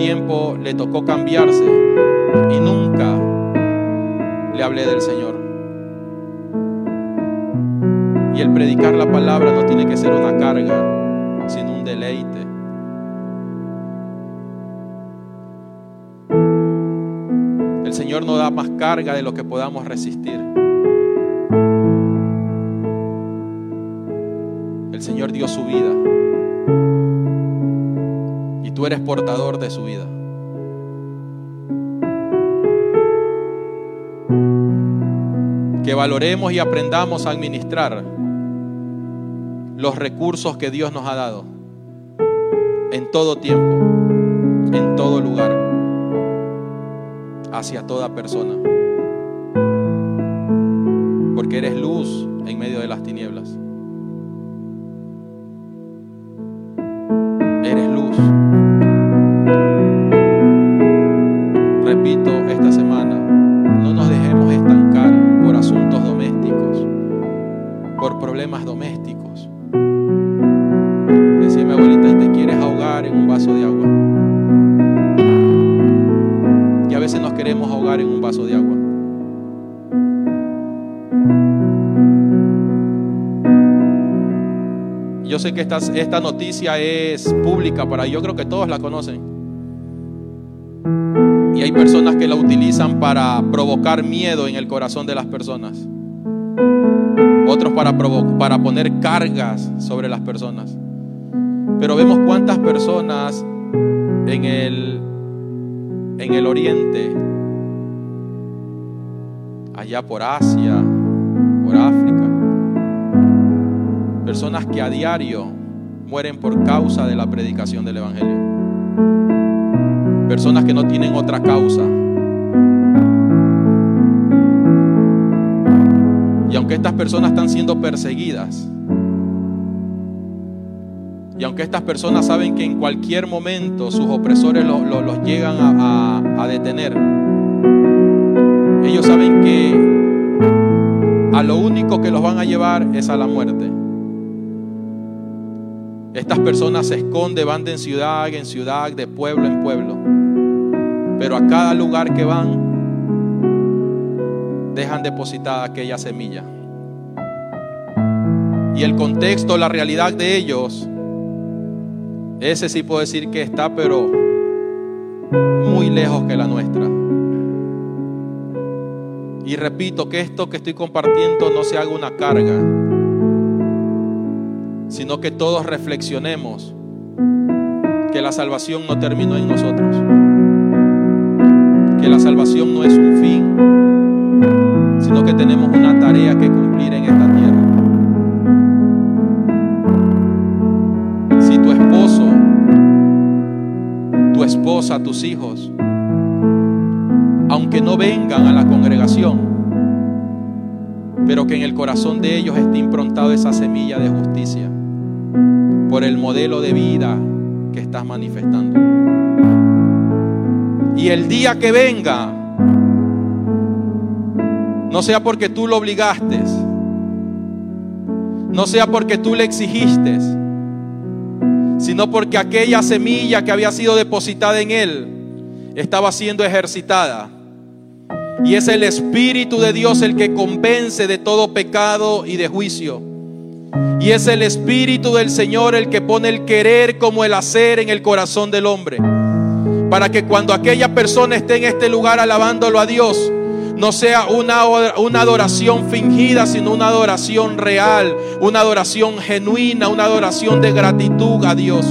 tiempo le tocó cambiarse y nunca le hablé del Señor. Y el predicar la palabra no tiene que ser una carga, sino un deleite. El Señor no da más carga de lo que podamos resistir. El Señor dio su vida tú eres portador de su vida. Que valoremos y aprendamos a administrar los recursos que Dios nos ha dado en todo tiempo, en todo lugar, hacia toda persona. Porque eres luz en medio de las tinieblas. Esta, noticia es pública para yo creo que todos la conocen. Y hay personas que la utilizan para provocar miedo en el corazón de las personas. Otros para, para poner cargas sobre las personas. Pero vemos cuántas personas en el, en el oriente, allá por Asia, por África, Personas que a diario mueren por causa de la predicación del Evangelio. Personas que no tienen otra causa. Y aunque estas personas están siendo perseguidas, y aunque estas personas saben que en cualquier momento sus opresores los, llegan a detener, ellos saben que a lo único que los van a llevar es a la muerte. Estas personas se esconden, van de ciudad en ciudad, de pueblo en pueblo. Pero a cada lugar que van, dejan depositada aquella semilla. Y el contexto, la realidad de ellos, ese sí puedo decir que está, pero muy lejos que la nuestra. Y repito que esto que estoy compartiendo no se haga una carga sino que todos reflexionemos que la salvación no terminó en nosotros, que la salvación no es un fin, sino que tenemos una tarea que cumplir en esta tierra. Si tu esposo, tu esposa, tus hijos, aunque no vengan a la congregación, pero que en el corazón de ellos esté improntado esa semilla de justicia por el modelo de vida que estás manifestando. Y el día que venga, no sea porque tú lo obligaste, no sea porque tú le exigiste, sino porque aquella semilla que había sido depositada en él estaba siendo ejercitada. Y es el Espíritu de Dios el que convence de todo pecado y de juicio. Y es el Espíritu del Señor el que pone el querer como el hacer en el corazón del hombre. Para que cuando aquella persona esté en este lugar alabándolo a Dios, no sea una, una adoración fingida, sino una adoración real, una adoración genuina, una adoración de gratitud a Dios.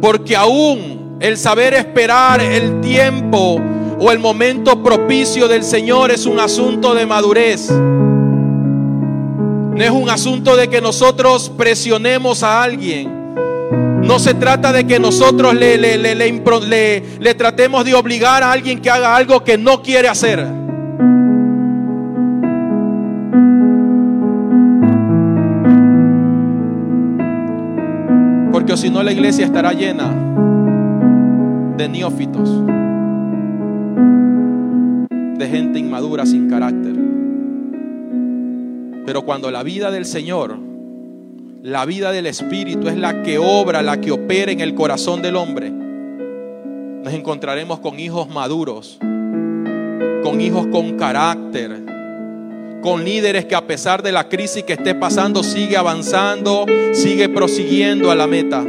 Porque aún el saber esperar el tiempo o el momento propicio del Señor es un asunto de madurez. No es un asunto de que nosotros presionemos a alguien. No se trata de que nosotros le, le, le, le, tratemos de obligar a alguien que haga algo que no quiere hacer. Porque si no la iglesia estará llena de neófitos, de gente inmadura sin carácter. Pero cuando la vida del Señor la vida del Espíritu es la que obra, la que opera en el corazón del hombre. Nos encontraremos con hijos maduros, con hijos con carácter, con líderes que a pesar de la crisis que esté pasando sigue avanzando, sigue prosiguiendo a la meta.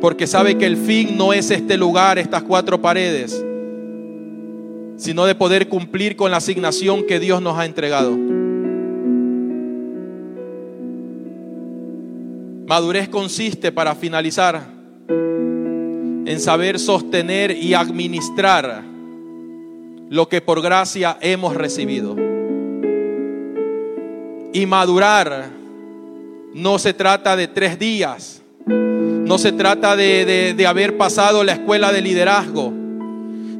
Porque sabe que el fin no es este lugar, estas cuatro paredes, sino de poder cumplir con la asignación que Dios nos ha entregado. Madurez consiste, para finalizar, en saber sostener y administrar lo que por gracia hemos recibido. Y madurar no se trata de tres días, no se trata de, haber pasado la escuela de liderazgo,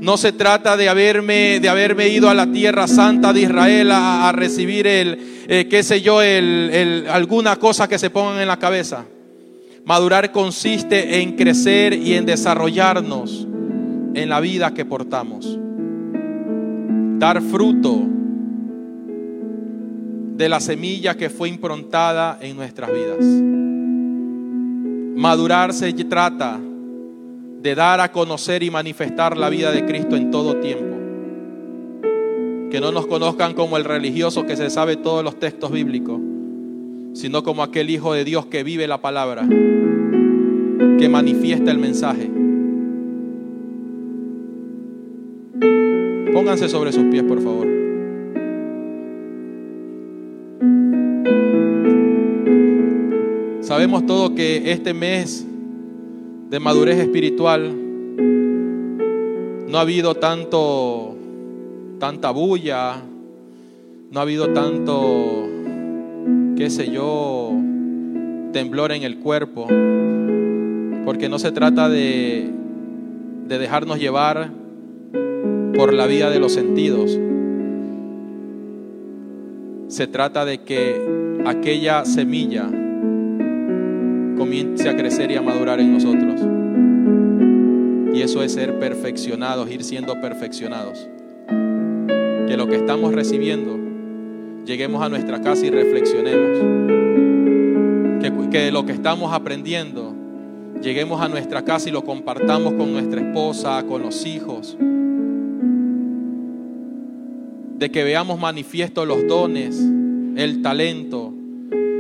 no se trata de haberme, de haberme ido a la tierra santa de Israel a, recibir el, eh, qué sé yo, el, alguna cosa que se pongan en la cabeza. Madurar consiste en crecer y en desarrollarnos en la vida que portamos. Dar fruto de la semilla que fue improntada en nuestras vidas. Madurar se trata de dar a conocer y manifestar la vida de Cristo en todo tiempo. Que no nos conozcan como el religioso que se sabe todos los textos bíblicos, sino como aquel Hijo de Dios que vive la palabra, que manifiesta el mensaje. Pónganse sobre sus pies, por favor. Sabemos todo que este mes de madurez espiritual, no ha habido tanto, tanta bulla, no ha habido tanto, qué sé yo, temblor en el cuerpo, porque no se trata de, de dejarnos llevar por la vida de los sentidos. Se trata de que aquella semilla comience a crecer y a madurar en nosotros. Y eso es ser perfeccionados, ir siendo perfeccionados. Que lo que estamos recibiendo, lleguemos a nuestra casa y reflexionemos. Que, que lo que estamos aprendiendo, lleguemos a nuestra casa y lo compartamos con nuestra esposa, con los hijos. De que veamos manifiesto los dones, el talento,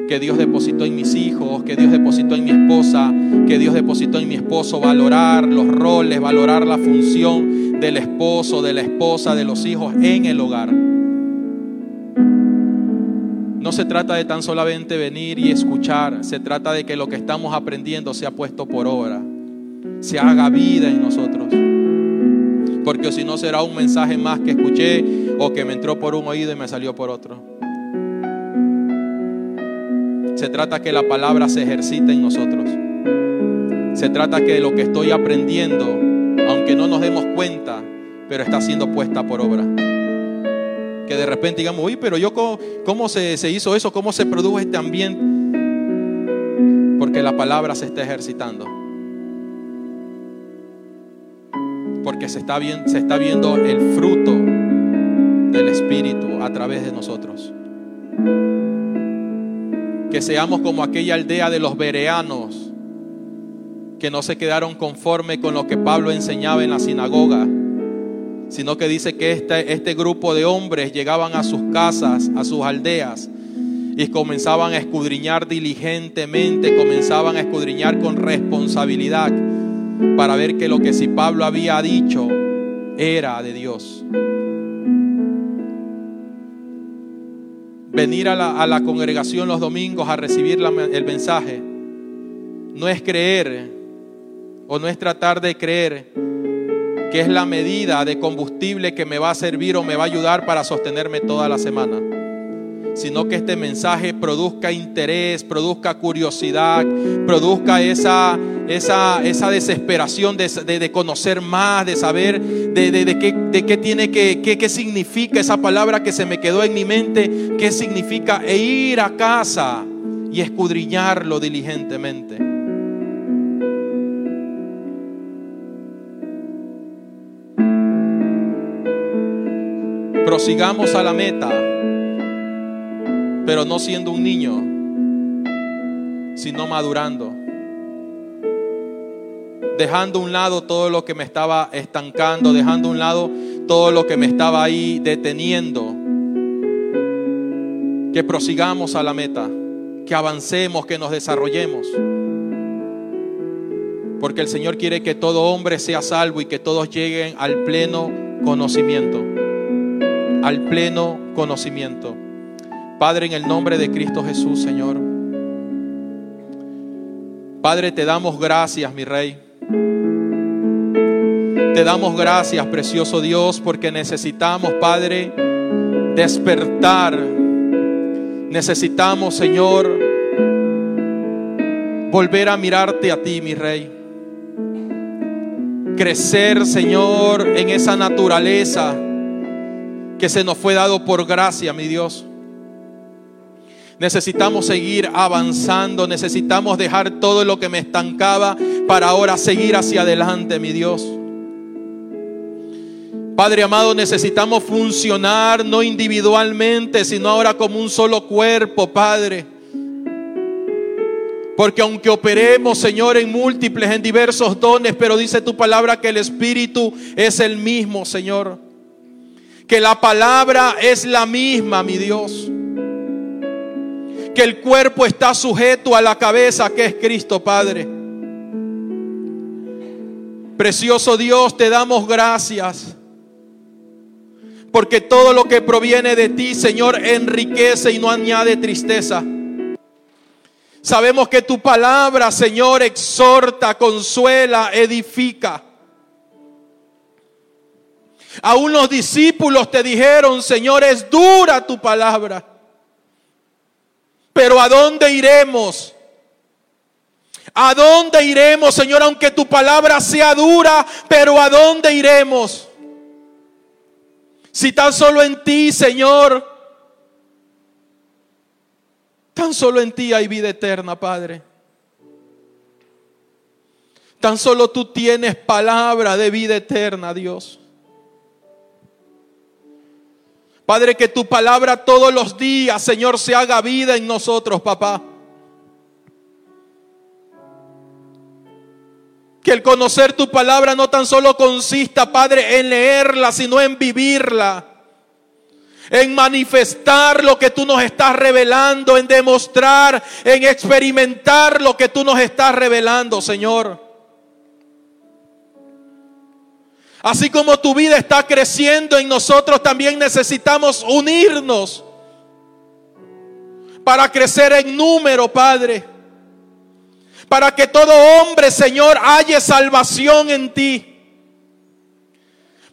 que Dios depositó en mis hijos, que Dios depositó en mi esposa, que Dios depositó en mi esposo, valorar los roles, valorar la función del esposo, de la esposa, de los hijos en el hogar. No se trata de tan solamente venir y escuchar, se trata de que lo que estamos aprendiendo sea puesto por obra, se haga vida en nosotros. Porque si no será un mensaje más que escuché o que me entró por un oído y me salió por otro. Se trata que la palabra se ejercite en nosotros. Se trata que lo que estoy aprendiendo, aunque no nos demos cuenta, pero está siendo puesta por obra. Que de repente digamos, uy, pero yo cómo, se, se, hizo eso, cómo se produjo este ambiente. Porque la palabra se está ejercitando. Porque se está, se está viendo el fruto del Espíritu a través de nosotros que seamos como aquella aldea de los bereanos, que no se quedaron conforme con lo que Pablo enseñaba en la sinagoga, sino que dice que este, este grupo de hombres llegaban a sus casas, a sus aldeas, y comenzaban a escudriñar diligentemente, comenzaban a escudriñar con responsabilidad para ver que lo que si Pablo había dicho era de Dios. Venir a la, congregación los domingos a recibir el mensaje no es creer o no es tratar de creer que es la medida de combustible que me va a servir o me va a ayudar para sostenerme toda la semana sino que este mensaje produzca interés, produzca curiosidad, produzca esa, esa, esa desesperación de, conocer más, de saber de, qué, de qué, tiene que, qué, significa esa palabra que se me quedó en mi mente, qué significa e ir a casa y escudriñarlo diligentemente. Prosigamos a la meta pero no siendo un niño, sino madurando. Dejando a un lado todo lo que me estaba estancando, dejando a un lado todo lo que me estaba ahí deteniendo. Que prosigamos a la meta, que avancemos, que nos desarrollemos. Porque el Señor quiere que todo hombre sea salvo y que todos lleguen al pleno conocimiento. Al pleno conocimiento. Padre, en el nombre de Cristo Jesús, Señor. Padre, te damos gracias, mi Rey. Te damos gracias, precioso Dios, porque necesitamos, Padre, despertar. Necesitamos, Señor, volver a mirarte a ti, mi Rey. Crecer, Señor, en esa naturaleza que se nos fue dado por gracia, mi Dios. Necesitamos seguir avanzando, necesitamos dejar todo lo que me estancaba para ahora seguir hacia adelante, mi Dios. Padre amado, necesitamos funcionar no individualmente, sino ahora como un solo cuerpo, Padre. Porque aunque operemos, Señor, en múltiples, en diversos dones, pero dice tu palabra que el Espíritu es el mismo, Señor. Que la palabra es la misma, mi Dios que el cuerpo está sujeto a la cabeza que es Cristo Padre. Precioso Dios, te damos gracias. Porque todo lo que proviene de ti, Señor, enriquece y no añade tristeza. Sabemos que tu palabra, Señor, exhorta, consuela, edifica. Aún los discípulos te dijeron, Señor, es dura tu palabra. Pero ¿a dónde iremos? ¿A dónde iremos, Señor? Aunque tu palabra sea dura, pero ¿a dónde iremos? Si tan solo en ti, Señor, tan solo en ti hay vida eterna, Padre. Tan solo tú tienes palabra de vida eterna, Dios. Padre, que tu palabra todos los días, Señor, se haga vida en nosotros, papá. Que el conocer tu palabra no tan solo consista, Padre, en leerla, sino en vivirla. En manifestar lo que tú nos estás revelando, en demostrar, en experimentar lo que tú nos estás revelando, Señor. Así como tu vida está creciendo en nosotros, también necesitamos unirnos para crecer en número, Padre. Para que todo hombre, Señor, haya salvación en ti.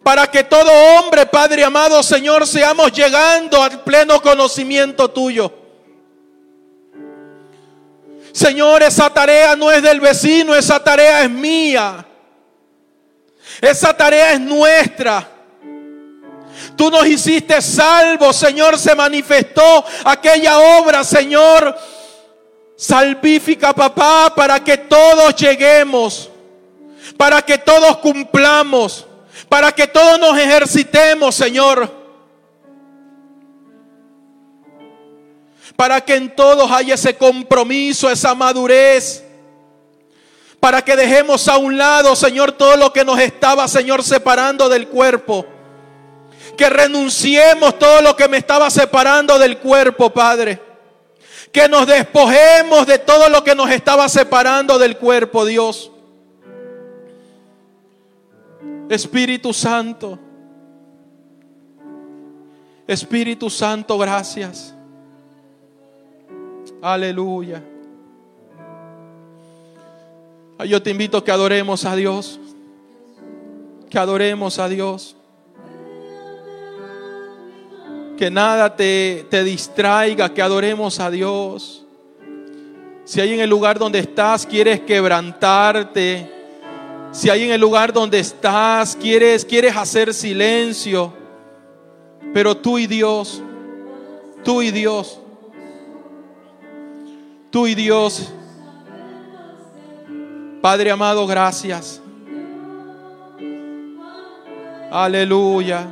Para que todo hombre, Padre amado, Señor, seamos llegando al pleno conocimiento tuyo. Señor, esa tarea no es del vecino, esa tarea es mía. Esa tarea es nuestra. Tú nos hiciste salvos, Señor, se manifestó aquella obra, Señor, salvífica, papá, para que todos lleguemos, para que todos cumplamos, para que todos nos ejercitemos, Señor. Para que en todos haya ese compromiso, esa madurez para que dejemos a un lado, Señor, todo lo que nos estaba, Señor, separando del cuerpo. Que renunciemos todo lo que me estaba separando del cuerpo, Padre. Que nos despojemos de todo lo que nos estaba separando del cuerpo, Dios. Espíritu Santo. Espíritu Santo, gracias. Aleluya. Yo te invito a que adoremos a Dios. Que adoremos a Dios. Que nada te, te distraiga, que adoremos a Dios. Si hay en el lugar donde estás quieres quebrantarte, si hay en el lugar donde estás quieres quieres hacer silencio, pero tú y Dios, tú y Dios, tú y Dios, Padre amado, gracias. Aleluya.